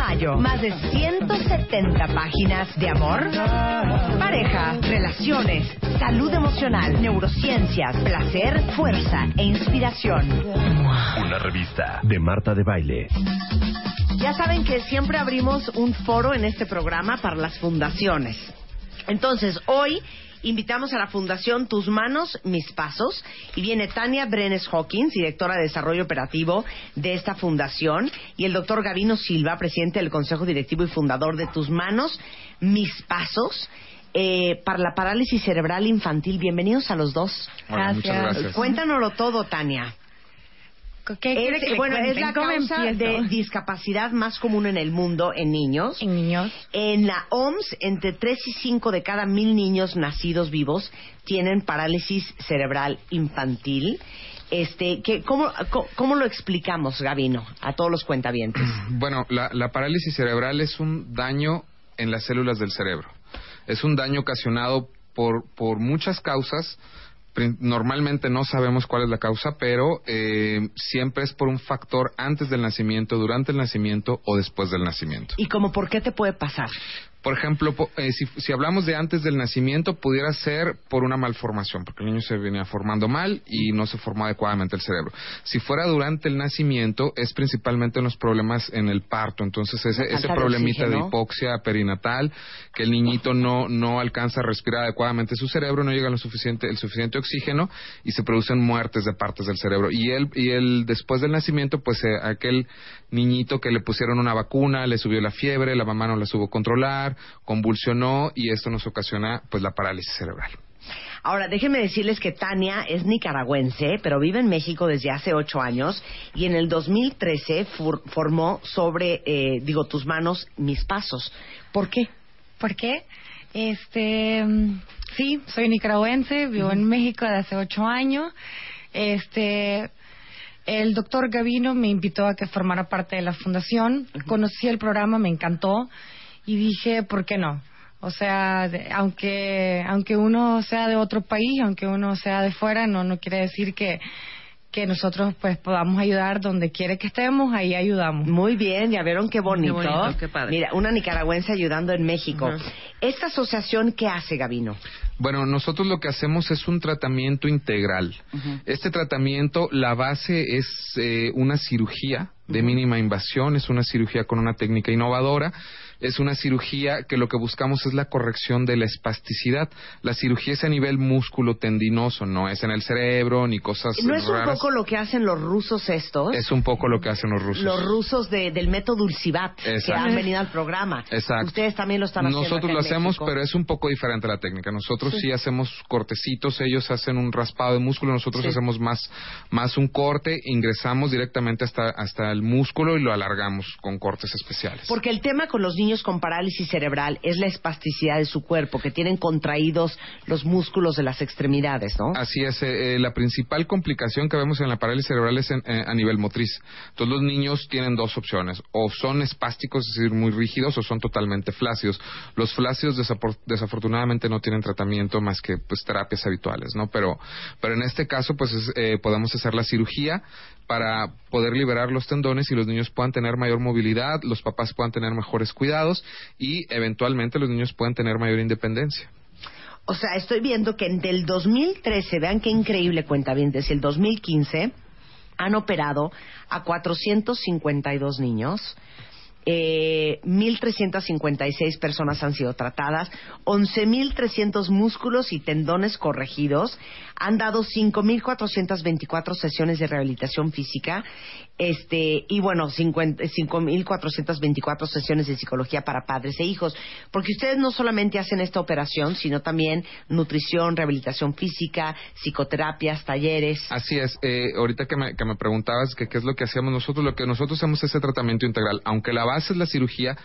Mayo, más de 170 páginas de amor, pareja, relaciones, salud emocional, neurociencias, placer, fuerza e inspiración. Una revista de Marta de Baile. Ya saben que siempre abrimos un foro en este programa para las fundaciones. Entonces, hoy invitamos a la Fundación Tus Manos, Mis Pasos, y viene Tania Brenes Hawkins, directora de Desarrollo Operativo de esta fundación, y el doctor Gavino Silva, presidente del Consejo Directivo y fundador de Tus Manos, Mis Pasos. eh, para la parálisis cerebral infantil. Bienvenidos a los dos. Hola, muchas gracias. Cuéntanoslo todo, Tania. ¿Qué Es, que bueno, es la ¿Cómo causa empiezo? de discapacidad más común en el mundo en niños. En niños. En la OMS, entre 3 y 5 de cada mil niños nacidos vivos tienen parálisis cerebral infantil. Este, que, ¿cómo, cómo, cómo lo explicamos, Gavino, a todos los cuentavientes? Bueno, la, la parálisis cerebral es un daño en las células del cerebro. Es un daño ocasionado por, por muchas causas. Normalmente no sabemos cuál es la causa, pero eh, siempre es por un factor antes del nacimiento, durante el nacimiento o después del nacimiento. ¿Y como por qué te puede pasar? Por ejemplo, eh, si, si hablamos de antes del nacimiento, pudiera ser por una malformación, porque el niño se venía formando mal y no se formó adecuadamente el cerebro. Si fuera durante el nacimiento, es principalmente en los problemas en el parto. Entonces, ese, ese de problemita de hipoxia perinatal, que el niñito no, no alcanza a respirar adecuadamente su cerebro, no llega lo suficiente, el suficiente oxígeno y se producen muertes de partes del cerebro. Y él, y él después del nacimiento, pues eh, aquel niñito que le pusieron una vacuna, le subió la fiebre, la mamá no la supo controlar, convulsionó y esto nos ocasiona pues la parálisis cerebral. Ahora, déjenme decirles que Tania es nicaragüense, pero vive en México desde hace ocho años y en el 2013 fur- formó sobre, eh, digo, tus manos, mis pasos. ¿Por qué? ¿Por qué? Este, mm, sí, soy nicaragüense, vivo en México desde hace ocho años. Este, el doctor Gavino me invitó a que formara parte de la fundación. Conocí el programa, me encantó y dije, ¿por qué no? O sea, de- aunque aunque uno sea de otro país, aunque uno sea de fuera, no no quiere decir que que nosotros pues podamos ayudar donde quiere que estemos, ahí ayudamos. Muy bien, ya vieron qué bonito. Qué bonito, qué padre. Mira, una nicaragüense ayudando en México. Ujú. ¿Esta asociación qué hace, Gavino? Bueno, nosotros lo que hacemos es un tratamiento integral. Este tratamiento, la base es eh, una cirugía de mínima invasión, es una cirugía con una técnica innovadora, es una cirugía que lo que buscamos es la corrección de la espasticidad. La cirugía es a nivel músculo tendinoso, no es en el cerebro ni cosas ¿No es un poco lo que hacen los rusos estos? Es un poco lo que hacen los rusos. Los rusos de- del método Dulcibat, que han venido al programa. Exacto. Ustedes también lo están haciendo. Nosotros lo hacemos, México. pero es un poco diferente la técnica. Nosotros sí, hacemos cortecitos, ellos hacen un raspado de músculo, nosotros Sí. hacemos más, más un corte, ingresamos directamente hasta, hasta el músculo y lo alargamos con cortes especiales. Porque el tema con los niños con parálisis cerebral es la espasticidad de su cuerpo, que tienen contraídos los músculos de las extremidades, ¿no? Así es, eh, eh, la principal complicación que vemos en la parálisis cerebral es en- eh, a nivel motriz. Entonces los niños tienen dos opciones, o son espásticos, es decir, muy rígidos, o son totalmente flácidos. Los flácidos desafortunadamente no tienen tratamiento más que pues terapias habituales, ¿no? Pero, pero en este caso pues es, eh, podemos hacer la cirugía para poder liberar los tendones y los niños puedan tener mayor movilidad, los papás puedan tener mejores cuidados y eventualmente los niños puedan tener mayor independencia. O sea, estoy viendo que del 2013, vean qué increíble cuenta bien, desde el 2015 han operado a 452 niños. Eh, 1.356 personas han sido tratadas, 11.300 músculos y tendones corregidos, han dado 5.424 sesiones de rehabilitación física, este y bueno, 50 5.424 sesiones de psicología para padres e hijos, porque ustedes no solamente hacen esta operación, sino también nutrición, rehabilitación física, psicoterapias, talleres. Así es. Eh, ahorita que me, que me preguntabas que qué es lo que hacemos nosotros, lo que nosotros hacemos es ese tratamiento integral. Aunque la base es la cirugía,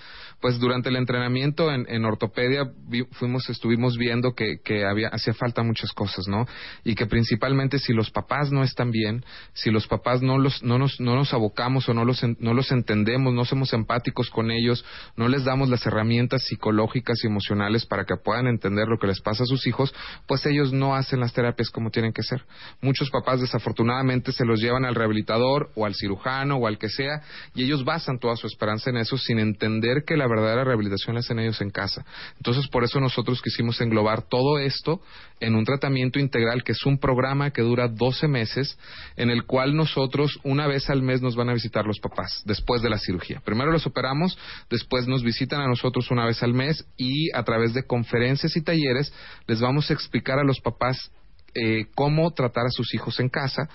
pues durante el entrenamiento en, ortopedia fuimos, estuvimos viendo que, que había, hacía falta muchas cosas, ¿no? Y que principalmente si los papás no están bien, si los papás no los, no nos, no nos abocamos o no los, no los entendemos, no somos empáticos con ellos, no les damos las herramientas psicológicas y emocionales para que puedan entender lo que les pasa a sus hijos, pues ellos no hacen las terapias como tienen que ser. Muchos papás desafortunadamente se los llevan al rehabilitador o al cirujano o al que sea y ellos basan toda su esperanza en eso sin entender que la verdadera rehabilitación la hacen ellos en casa. Entonces por eso nosotros quisimos englobar todo esto en un tratamiento integral que es un programa que dura 12 meses en el cual nosotros una vez al mes nos van a visitar los papás después de la cirugía. Primero los operamos, después nos visitan a nosotros una vez al mes y a través de conferencias y talleres les vamos a explicar a los papás eh, cómo tratar a sus hijos en casa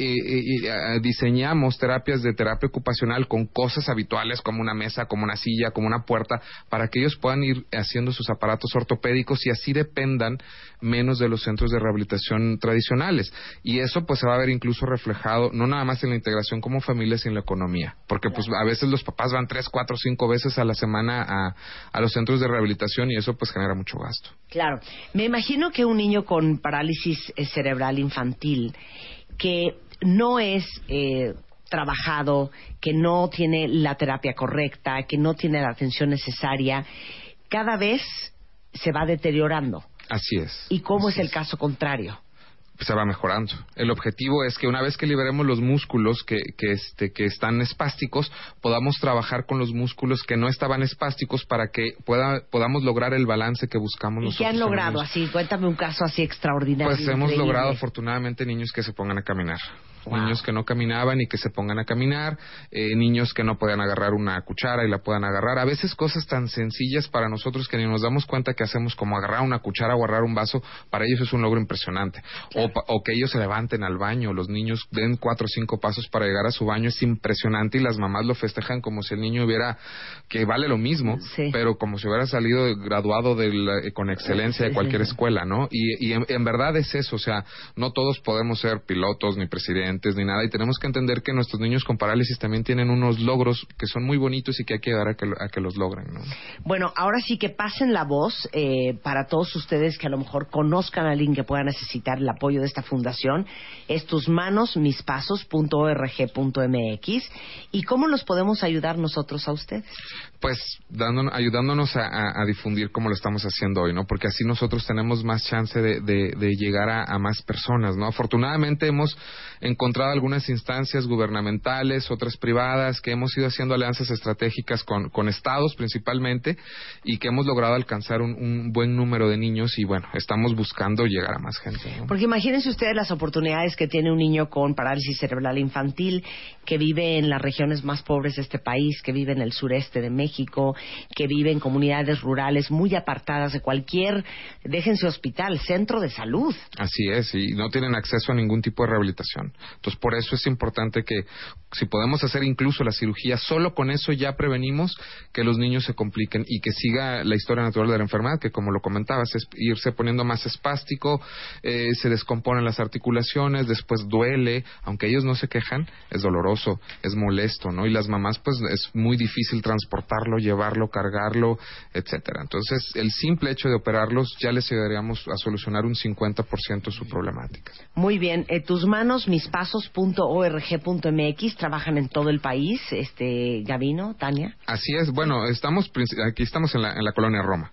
eh, diseñamos terapias de terapia ocupacional con cosas habituales como una mesa, como una silla, como una puerta, para que ellos puedan ir haciendo sus aparatos ortopédicos y así dependan menos de los centros de rehabilitación tradicionales. Y eso pues se va a ver incluso reflejado no nada más en la integración como familia, sino en la economía. Porque pues a veces los papás van tres, cuatro, cinco veces a la semana a, a los centros de rehabilitación y eso pues genera mucho gasto. Claro. Me imagino que un niño con parálisis eh, cerebral infantil que no es eh, trabajado, que no tiene la terapia correcta, que no tiene la atención necesaria, cada vez se va deteriorando. Así es. ¿Y cómo es el caso contrario? se va mejorando. El objetivo es que una vez que liberemos los músculos que, que, este, que están espásticos, podamos trabajar con los músculos que no estaban espásticos para que pueda, podamos lograr el balance que buscamos ¿Y qué han logrado así? Cuéntame un caso así extraordinario. Pues hemos logrado afortunadamente niños que se pongan a caminar niños que no caminaban y que se pongan a caminar, eh, niños que no puedan agarrar una cuchara y la puedan agarrar. A veces cosas tan sencillas para nosotros que ni nos damos cuenta que hacemos como agarrar una cuchara o agarrar un vaso, para ellos es un logro impresionante. O, o, que ellos se levanten al baño, los niños den cuatro o cinco pasos para llegar a su baño, es impresionante y las mamás lo festejan como si el niño hubiera, que vale lo mismo, pero como si hubiera salido graduado de con excelencia de cualquier escuela, ¿no? Y, en verdad es eso, o sea, no todos podemos ser pilotos ni presidentes ni nada, y tenemos que entender que nuestros niños con parálisis también tienen unos logros que son muy bonitos y que hay que dar a que, los logren. Bueno, ahora sí que pasen la voz eh, para todos ustedes que a lo mejor conozcan a alguien que pueda necesitar el apoyo de esta fundación. Es tusmanosmispasos.org.mx y cómo los podemos ayudar nosotros a ustedes. Pues ayudándonos a, difundir como lo estamos haciendo hoy, ¿no? Porque así nosotros tenemos más chance de, llegar a, a, más personas, ¿no? Afortunadamente hemos encontrado algunas instancias gubernamentales, otras privadas, que hemos ido haciendo alianzas estratégicas con, estados principalmente y que hemos logrado alcanzar un, buen número de niños y bueno, estamos buscando llegar a más gente. Porque imagínense ustedes las oportunidades que tiene un niño con parálisis cerebral infantil que vive en las regiones más pobres de este país, que vive en el sureste de México, que vive en comunidades rurales muy apartadas de cualquier, déjense hospital, centro de salud. Así es, y no tienen acceso a ningún tipo de rehabilitación. Entonces, por eso es importante que si podemos hacer incluso la cirugía, solo con eso ya prevenimos que los niños se compliquen y que siga la historia natural de la enfermedad, que como lo comentabas, es irse poniendo más espástico, eh, se descomponen las articulaciones, después duele, aunque ellos no se quejan, es doloroso, es molesto, ¿no? Y las mamás, pues es muy difícil transportarlo, llevarlo, cargarlo, etcétera. Entonces, el simple hecho de operarlos ya les ayudaríamos a solucionar un 50% su problemática. Muy bien, eh, tus manos, mis pasos.org.mx trabajan en todo el país, este Gavino, Tania. Así es, bueno, estamos aquí estamos en la, en la colonia Roma.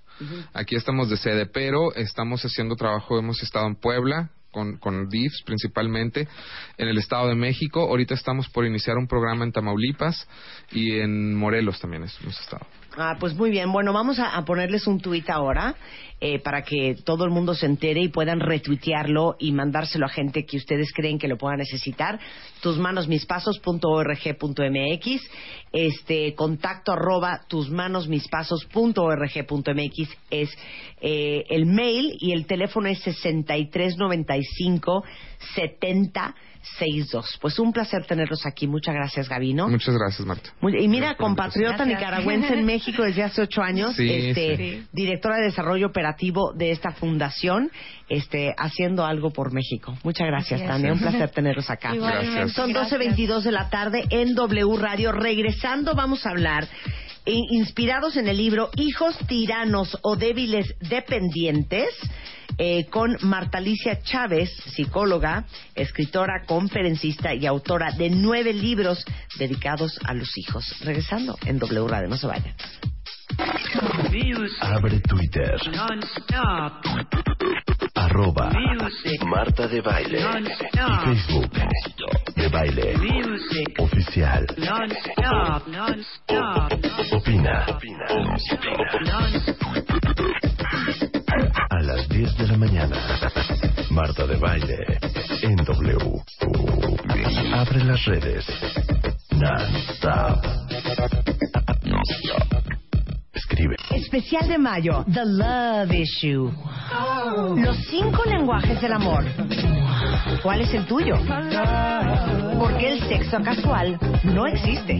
Aquí estamos de sede, pero estamos haciendo trabajo, hemos estado en Puebla, con, con DIFs principalmente, en el Estado de México. Ahorita estamos por iniciar un programa en Tamaulipas y en Morelos también hemos estado. Ah, pues muy bien. Bueno, vamos a, ponerles un tuit ahora eh, para que todo el mundo se entere y puedan retuitearlo y mandárselo a gente que ustedes creen que lo pueda necesitar. Tusmanosmispasos.org.mx, este contacto arroba tusmanosmispasos.org.mx es eh, el mail y el teléfono es 6395 70 62. Pues un placer tenerlos aquí. Muchas gracias, Gabino. Muchas gracias, Marta. y mira, compatriota nicaragüense en México desde hace ocho años, este, directora de desarrollo operativo de esta fundación, este, haciendo algo por México. Muchas gracias, Tania. Un placer tenerlos acá. Gracias. Son 12.22 de la tarde en W Radio. Regresando, vamos a hablar inspirados en el libro Hijos tiranos o débiles dependientes, eh, con Marta Alicia Chávez, psicóloga, escritora, conferencista y autora de nueve libros dedicados a los hijos. Regresando en W Radio, no se vayan. Abre Twitter. Arroba Marta de Baile. Facebook de Baile. Oficial. Opina. A las 10 de la mañana. Marta de Baile. En W. Abre las redes. Non-stop. Escribe. Especial de mayo, The Love Issue. Los cinco lenguajes del amor. ¿Cuál es el tuyo? Porque el sexo casual no existe.